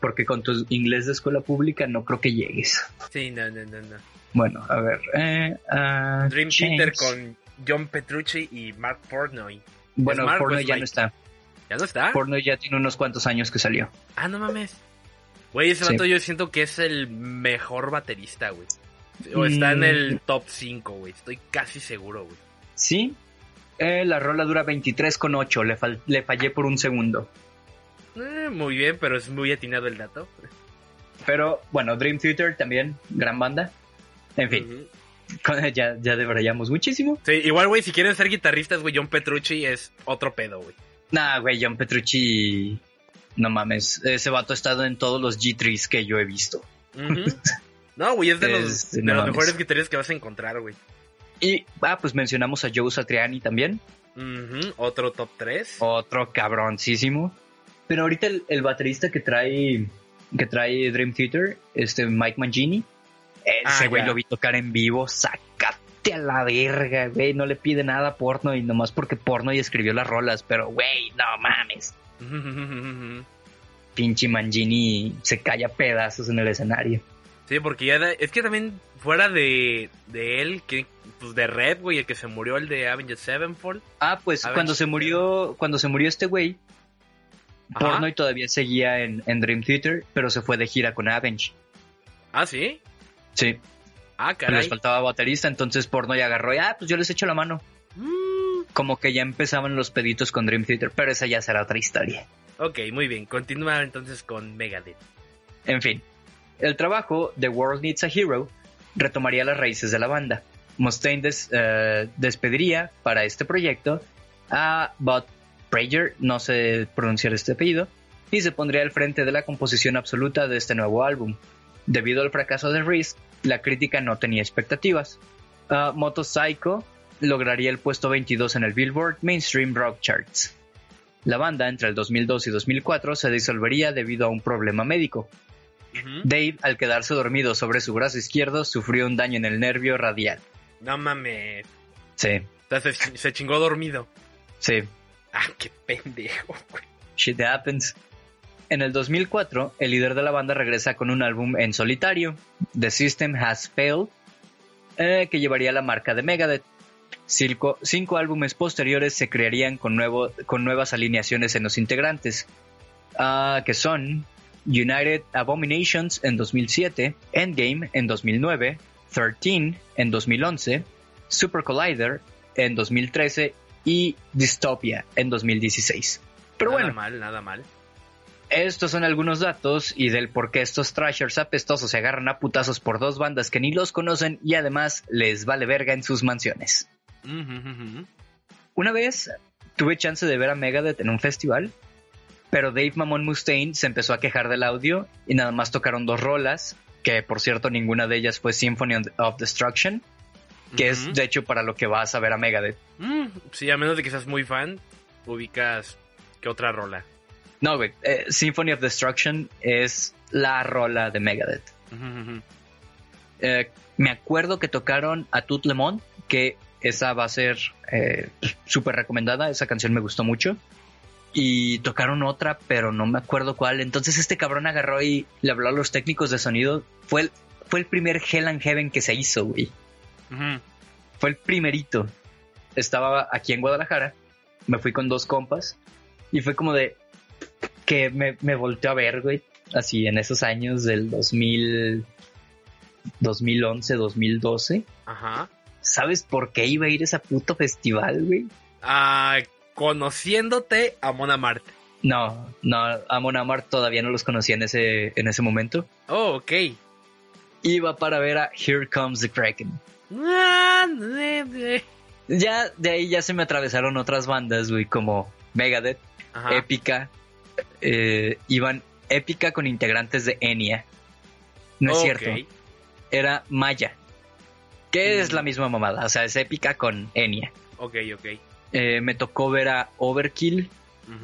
Porque con tu inglés de escuela pública no creo que llegues. Sí, no, no, no, no. Bueno, a ver. Eh, uh, Dream Theater con John Petrucci y Mark Portnoy. Bueno, Portnoy ya no está. ¿Ya no está? Portnoy ya tiene unos cuantos años que salió. Ah, no mames. Güey, ese vato yo siento que es el mejor baterista, güey. O está en el mm. top 5, güey. Estoy casi seguro, güey. Sí, eh, la rola dura 23,8. Le, le fallé por un segundo. Eh, muy bien, pero es muy atinado el dato. Pero bueno, Dream Theater también, gran banda. En fin, ya, ya debrayamos muchísimo. Sí, igual, güey, si quieren ser guitarristas, güey, John Petrucci es otro pedo, güey. Nah, güey, John Petrucci. No mames, ese vato ha estado en todos los G3s que yo he visto. no, güey, es de los, de los mejores guitarristas que vas a encontrar, güey. Y, ah, pues mencionamos a Joe Satriani también. Otro top 3. Otro cabroncísimo. Pero ahorita el, baterista que trae que trae Dream Theater, este Mike Mangini, ese ah, güey lo vi tocar en vivo, sácate a la verga, güey, no le pide nada a porno y nomás porque porno y escribió las rolas, pero güey, no mames. Pinche Mangini se calla pedazos en el escenario. Sí, porque ya es que también fuera de, de él, que pues de Red, güey, el que se murió, el de Avengers Sevenfold. Ah, pues cuando se murió, cuando se murió este güey, Pornoy todavía seguía en, Dream Theater, pero se fue de gira con Avenge. ¿Ah, sí? Sí. Ah, caray. Les faltaba baterista, entonces Pornoy agarró y, ah, pues yo les echo la mano. Mm. Como que ya empezaban los peditos con Dream Theater, pero esa ya será otra historia. Ok, muy bien. Continúa entonces con Megadeth. En fin, El trabajo The World Needs a Hero retomaría las raíces de la banda. Mustaine eh, despediría para este proyecto a Bud Prager, no sé pronunciar este apellido, y se pondría al frente de la composición absoluta de este nuevo álbum. Debido al fracaso de Risk, la crítica no tenía expectativas. Ah, Motorcycle lograría el puesto 22 en el Billboard Mainstream Rock Charts. La banda entre el 2002 y 2004 se disolvería debido a un problema médico. Dave, al quedarse dormido sobre su brazo izquierdo, sufrió un daño en el nervio radial. No mames. Sí, O sea, se, se chingó dormido. sí, Ah, qué pendejo, güey. shit happens. En el 2004, el líder de la banda regresa con un álbum en solitario, The System Has Failed, eh, que llevaría la marca de Megadeth. Cinco, cinco álbumes posteriores se crearían con, nuevo, con nuevas alineaciones en los integrantes, ah, que son United Abominations en 2007, Endgame en 2009, 13 en 2011, Super Collider en 2013 y Dystopia en 2016. Pero nada bueno, mal, nada mal. estos son algunos datos y del por qué estos trashers apestosos se agarran a putazos por dos bandas que ni los conocen y además les vale verga en sus mansiones. Una vez tuve chance de ver a Megadeth en un festival, pero Dave Mamon Mustaine se empezó a quejar del audio y nada más tocaron dos rolas, que por cierto ninguna de ellas fue Symphony of Destruction, que es de hecho para lo que vas a ver a Megadeth. Mm, sí, a menos de que seas muy fan, ubicas que otra rola. No, güey, eh, Symphony of Destruction es la rola de Megadeth. Eh, me acuerdo que tocaron a Tout Le Monde, que esa va a ser eh, súper recomendada, esa canción me gustó mucho. Y tocaron otra, pero no me acuerdo cuál. Entonces este cabrón agarró y le habló a los técnicos de sonido. Fue el, fue el primer Hell and Heaven que se hizo, güey. Fue el primerito. Estaba aquí en Guadalajara, me fui con dos compas y fue como de que me, me volteó a ver, güey. Así en esos años del 2000, 2011, 2012. Ajá. ¿Sabes por qué iba a ir a ese puto festival, güey? Ah, conociéndote a Mona Marte. No, no, a Mon Amarth todavía no los conocía en ese, en ese momento. Oh, ok. Iba para ver a Here Comes the Kraken. Ah. Ya de ahí ya se me atravesaron otras bandas, güey, como Megadeth, Ajá. Épica. eh, iban Épica con integrantes de Enya. No es cierto, era Maya. Que es Mm. la misma mamada, o sea, es Épica con Enya. Ok, ok. Eh, me tocó ver a Overkill.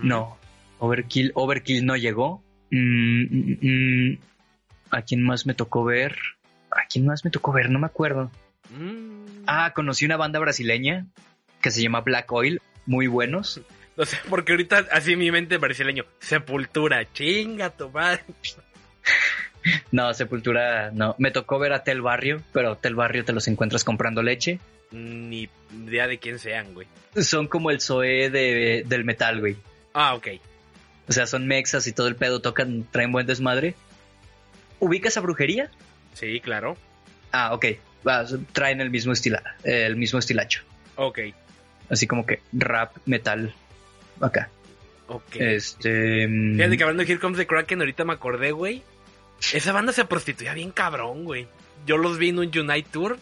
No, Overkill, Overkill no llegó. Mm, mm, mm, ¿A quién más me tocó ver? ¿A quién más me tocó ver? No me acuerdo. Ah, conocí una banda brasileña que se llama Black Oil, muy buenos. No sé, porque ahorita así mi mente brasileño. Sepultura, chinga tu madre. No, Sepultura, no. Me tocó ver a Tel Barrio, pero Tel Barrio te los encuentras comprando leche. Ni idea de quién sean, güey. Son como el Zoé de, del metal, güey. Ah, ok. O sea, son mexas y todo el pedo, tocan, traen buen desmadre. ¿Ubicas a brujería? Sí, claro. Ah, ok. Va, traen el mismo estila, el mismo estilacho. Ok. Así como que rap, metal, acá. Ok. Este. mm, Fíjate que hablando de Here Comes the Kraken, ahorita me acordé, güey. Esa banda se prostituía bien cabrón, güey. Yo los vi en un Unite Tour,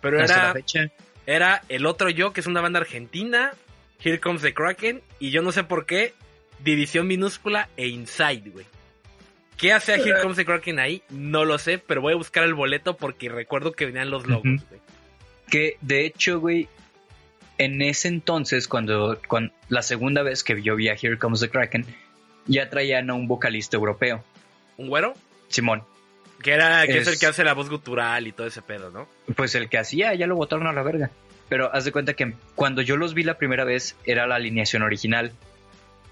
pero hasta la era, fecha. Era El Otro Yo, que es una banda argentina, Here Comes the Kraken, y yo no sé por qué, División Minúscula e Inside, güey. ¿Qué hace a Here Comes the Kraken ahí? No lo sé, pero voy a buscar el boleto porque recuerdo que venían los logos, güey. Que de hecho, güey, en ese entonces, cuando, cuando la segunda vez que yo vi a Here Comes the Kraken, ya traían a un vocalista europeo, ¿Un güero? Simón. Que, era, que es... Es- el que hace la voz gutural y todo ese pedo, ¿no? Pues el que hacía, ya lo botaron a la verga. Pero haz de cuenta que cuando yo los vi la primera vez, era la alineación original.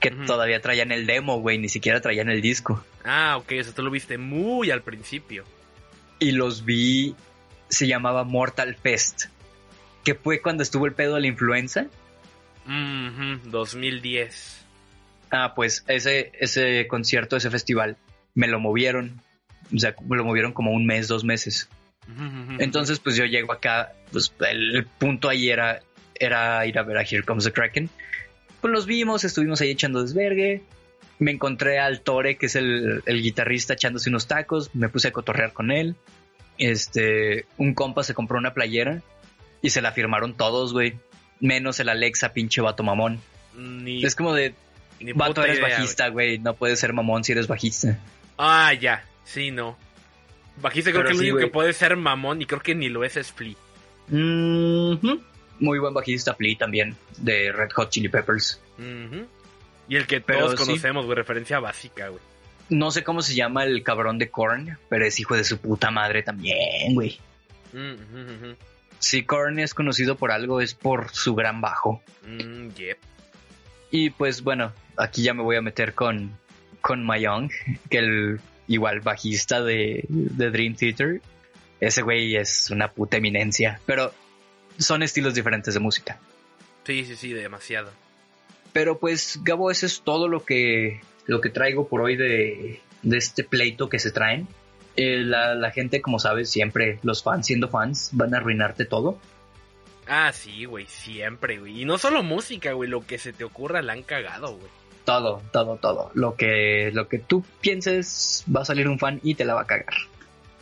Que Ujú. todavía traían el demo, güey, ni siquiera traían el disco. Ah, ok, o sea, tú lo viste muy al principio. y los vi, se llamaba Mortal Fest, que fue cuando estuvo el pedo de la influenza. Mhm, 2010. Ah, pues ese, ese concierto, ese festival, me lo movieron, o sea, lo movieron como un mes, dos meses. Entonces, pues yo llego acá, pues el, punto ahí era, era ir a ver a Here Comes the Kraken. Pues los vimos, estuvimos ahí echando desvergue, me encontré al Tore, que es el, el guitarrista, echándose unos tacos, me puse a cotorrear con él. Este, un compa se compró una playera y se la firmaron todos, güey. Menos el Alexa, pinche vato mamón. Ni, Es como de, ni vato, eres idea, bajista, güey. No puedes ser mamón si eres bajista. Ah, ya. Sí, no. Bajista creo Pero que el sí, único que puede ser mamón y creo que ni lo es es Flea. Muy buen bajista, Flea también, de Red Hot Chili Peppers. Y el que todos conocemos, güey, referencia básica, güey. No sé cómo se llama el cabrón de Korn, pero es hijo de su puta madre también, güey. Mm. Si Korn es conocido por algo, es por su gran bajo. Mm, yep. Y pues bueno, aquí ya me voy a meter con, con Mayong, que el igual bajista de, de Dream Theater. Ese güey es una puta eminencia, pero son estilos diferentes de música. Sí, sí, sí, demasiado. Pero pues, Gabo, eso es todo lo que, lo que traigo por hoy de, de este pleito que se traen. Eh, la, la gente, como sabes, siempre los fans, siendo fans, van a arruinarte todo. Ah, sí, güey, siempre, güey. Y no solo música, güey, lo que se te ocurra la han cagado, güey. Todo, todo, todo. Lo que, lo que tú pienses va a salir un fan y te la va a cagar.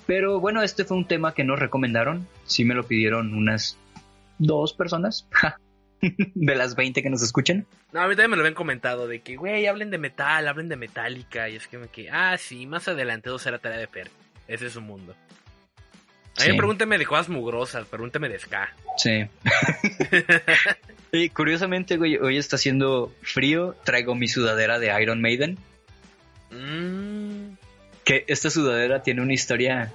Pero bueno, este fue un tema que nos recomendaron. Sí me lo pidieron unas dos personas. de las 20 que nos escuchan. No, a mí también me lo habían comentado de que, güey, hablen de metal, hablen de Metallica. Y es que me que, ah, sí, más adelante todo será tarea de Fer. Ese es su mundo. A mí Sí. pregúnteme de cosas mugrosas, pregúnteme de ska. Sí. y curiosamente, güey, hoy está haciendo frío. Traigo mi sudadera de Iron Maiden. Mm, Que esta sudadera tiene una historia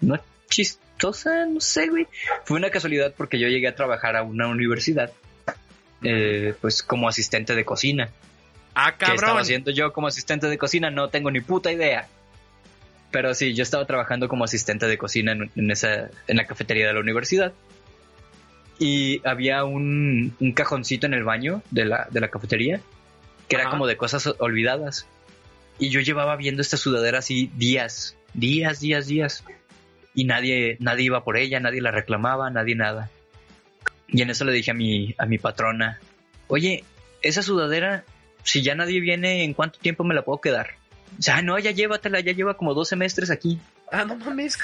no chistosa, no sé, güey. Fue una casualidad porque yo llegué a trabajar a una universidad. eh, pues como asistente de cocina. Ah, ¿Qué estaba cabrón. haciendo yo como asistente de cocina? No tengo ni puta idea. Pero sí, yo estaba trabajando como asistente de cocina en, en esa, en la cafetería de la universidad. Y había un, un cajoncito en el baño de la, de la cafetería que era como de cosas olvidadas. Y yo llevaba viendo esta sudadera así días, días, días, días. Y nadie, nadie iba por ella, nadie la reclamaba, nadie nada. Y en eso le dije a mi, a mi patrona, oye, esa sudadera, si ya nadie viene, ¿en cuánto tiempo me la puedo quedar? O sea, no, ya llévatela, ya lleva como dos semestres aquí. Ah, no mames.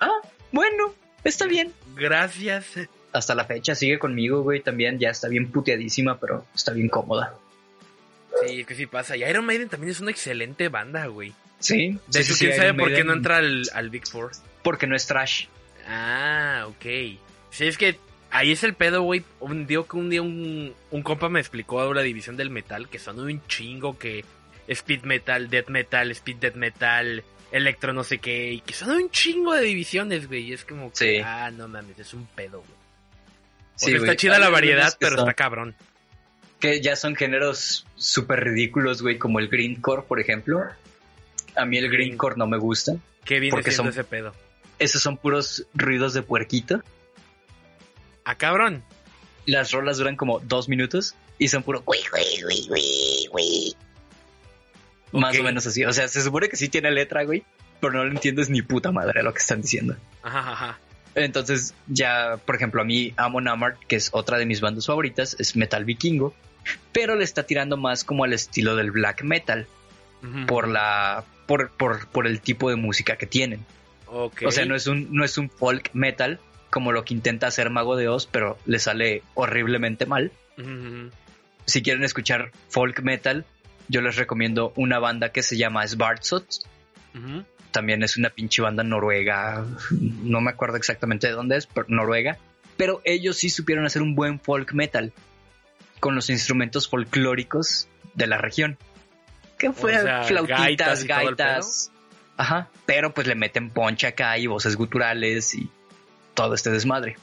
Ah, bueno, está bien. Gracias. Hasta la fecha sigue conmigo, güey, también ya está bien puteadísima, pero está bien cómoda. Sí, es que sí pasa. Y Iron Maiden también es una excelente banda, güey. Sí. De sí, hecho, sí, quién sí, sabe Iron por qué no entra al, al Big Four. Porque no es trash. Ah, ok. Sí, es que ahí es el pedo, güey. Un día que un día un, un compa me explicó la división del metal, que son un chingo que speed metal, death metal, speed death metal, electro no sé qué, y que son un chingo de divisiones, güey. Y es como que, Sí. ah, no mames, es un pedo, güey. O Sí, güey. está chida la variedad, pero son- está cabrón. que ya son géneros súper ridículos, güey, como el greencore, por ejemplo. A mí el Green- greencore no me gusta. ¿Qué viene Porque son- ese pedo? Esos son puros ruidos de puerquito. Ah, cabrón. Las rolas duran como dos minutos y son puro... "Ui, ui, ui, ui, ui". Más o menos así. O sea, se supone que sí tiene letra, güey, pero no lo entiendes ni puta madre lo que están diciendo. Ajá, ajá. Entonces, ya, por ejemplo, a mí Amon Amarth, que es otra de mis bandas favoritas, es metal vikingo, pero le está tirando más como al estilo del black metal. Por la por, por, por el tipo de música que tienen. Ok. O sea, no es un no es un folk metal como lo que intenta hacer Mago de Oz, pero le sale horriblemente mal. Si quieren escuchar folk metal, yo les recomiendo una banda que se llama Svartsot. También es una pinche banda noruega, no me acuerdo exactamente de dónde es, pero noruega. Pero ellos sí supieron hacer un buen folk metal con los instrumentos folclóricos de la región. Que fue sea, flautitas, gaitas gaitas. Ajá, pero pues le meten poncha acá y voces guturales y todo este desmadre.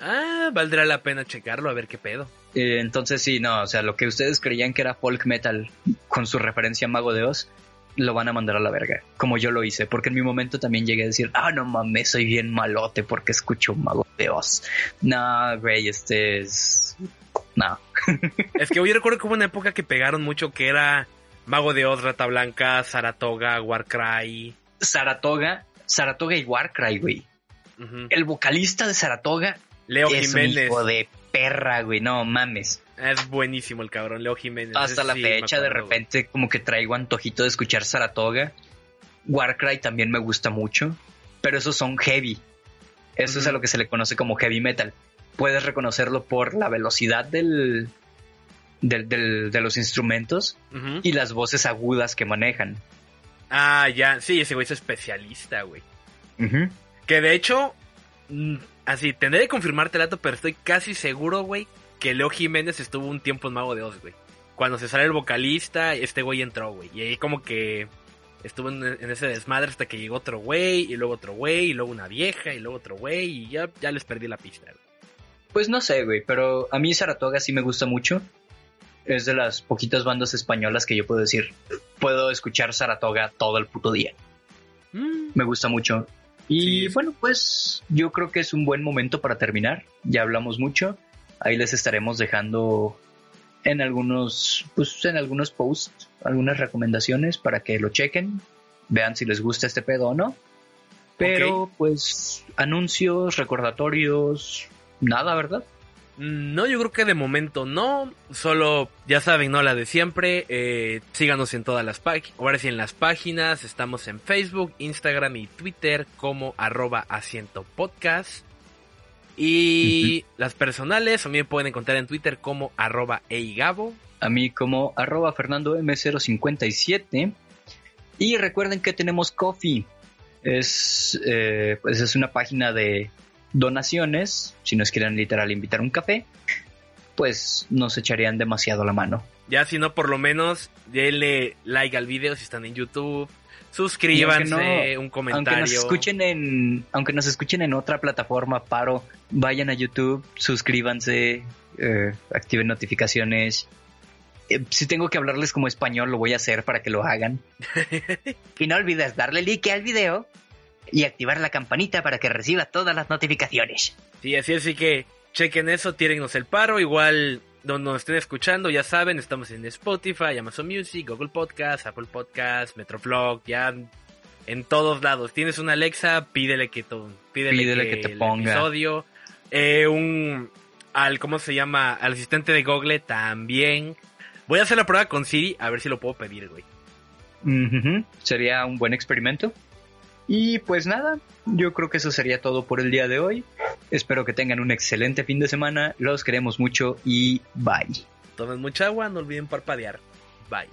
Ah, valdrá la pena checarlo a ver qué pedo. Eh, entonces sí, no, o sea, lo que ustedes creían que era folk metal con su referencia a Mago de Oz, lo van a mandar a la verga, como yo lo hice, porque en mi momento también llegué a decir, ah, no mames, soy bien malote porque escucho Mago de Oz. No, güey, este es... No. Es que hoy recuerdo que hubo una época que pegaron mucho que era Mago de Oz, Rata Blanca, Saratoga, Warcry. Saratoga, Saratoga y Warcry, güey. El vocalista de Saratoga Leo es un Jiménez. hijo de perra, güey, no mames. Es buenísimo el cabrón, Leo Jiménez. Hasta la fecha, de repente, como que traigo antojito de escuchar Saratoga. Warcry también me gusta mucho, pero esos son heavy. Eso es a lo que se le conoce como heavy metal. Puedes reconocerlo por la velocidad del, del, de los instrumentos y las voces agudas que manejan. Ah, ya, sí, ese güey es especialista, güey. Que de hecho, mm, así, tendré que confirmarte el dato, pero estoy casi seguro, güey, que Leo Jiménez estuvo un tiempo en Mago de Oz, güey. Cuando se sale el vocalista, este güey entró, güey. Y ahí como que estuvo en, ese desmadre hasta que llegó otro güey, y luego otro güey, y luego una vieja, y luego otro güey, y ya, ya les perdí la pista, güey. Pues no sé, güey, pero a mí Saratoga sí me gusta mucho es de las poquitas bandas españolas que yo puedo decir, puedo escuchar Saratoga todo el puto día. Mm. Me gusta mucho. Y bueno, pues yo creo que es un buen momento para terminar. Ya hablamos mucho. Ahí les estaremos dejando en algunos, pues en algunos posts, algunas recomendaciones para que lo chequen, vean si les gusta este pedo o no. Pero pues anuncios, recordatorios, nada, ¿verdad? No, yo creo que de momento no. Solo, ya saben, ¿no? La de siempre. Eh, síganos en todas las páginas. Ahora sí en las páginas. Estamos en Facebook, Instagram y Twitter como arroba asiento podcast. Y las personales también pueden encontrar en Twitter como arroba eigabo. A mí como arroba Fernando M057. Y recuerden que tenemos Coffee. Es, eh, pues es una página de donaciones, si nos quieren literal invitar un café, pues nos echarían demasiado la mano. Ya si no, por lo menos denle like al video si están en YouTube. Suscríbanse, un comentario. Aunque nos escuchen en, aunque nos escuchen en otra plataforma, paro, vayan a YouTube, suscríbanse, eh, activen notificaciones. Eh, si tengo que hablarles como español, lo voy a hacer para que lo hagan. y no olvides darle like al video y activar la campanita para que reciba todas las notificaciones. Sí, así es, así que chequen eso, tírennos el paro, igual donde nos estén escuchando, ya saben, estamos en Spotify, Amazon Music, Google Podcast, Apple Podcast, Metroflog, ya en todos lados. Tienes una Alexa, pídele que, pídele, que, te ponga episodio, eh, un al cómo se llama, al asistente de Google también. Voy a hacer la prueba con Siri a ver si lo puedo pedir, güey. Sería un buen experimento. Y pues nada, yo creo que eso sería todo por el día de hoy. Espero que tengan un excelente fin de semana. Los queremos mucho y bye. Tomen mucha agua, no olviden parpadear. Bye.